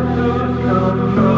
Don't.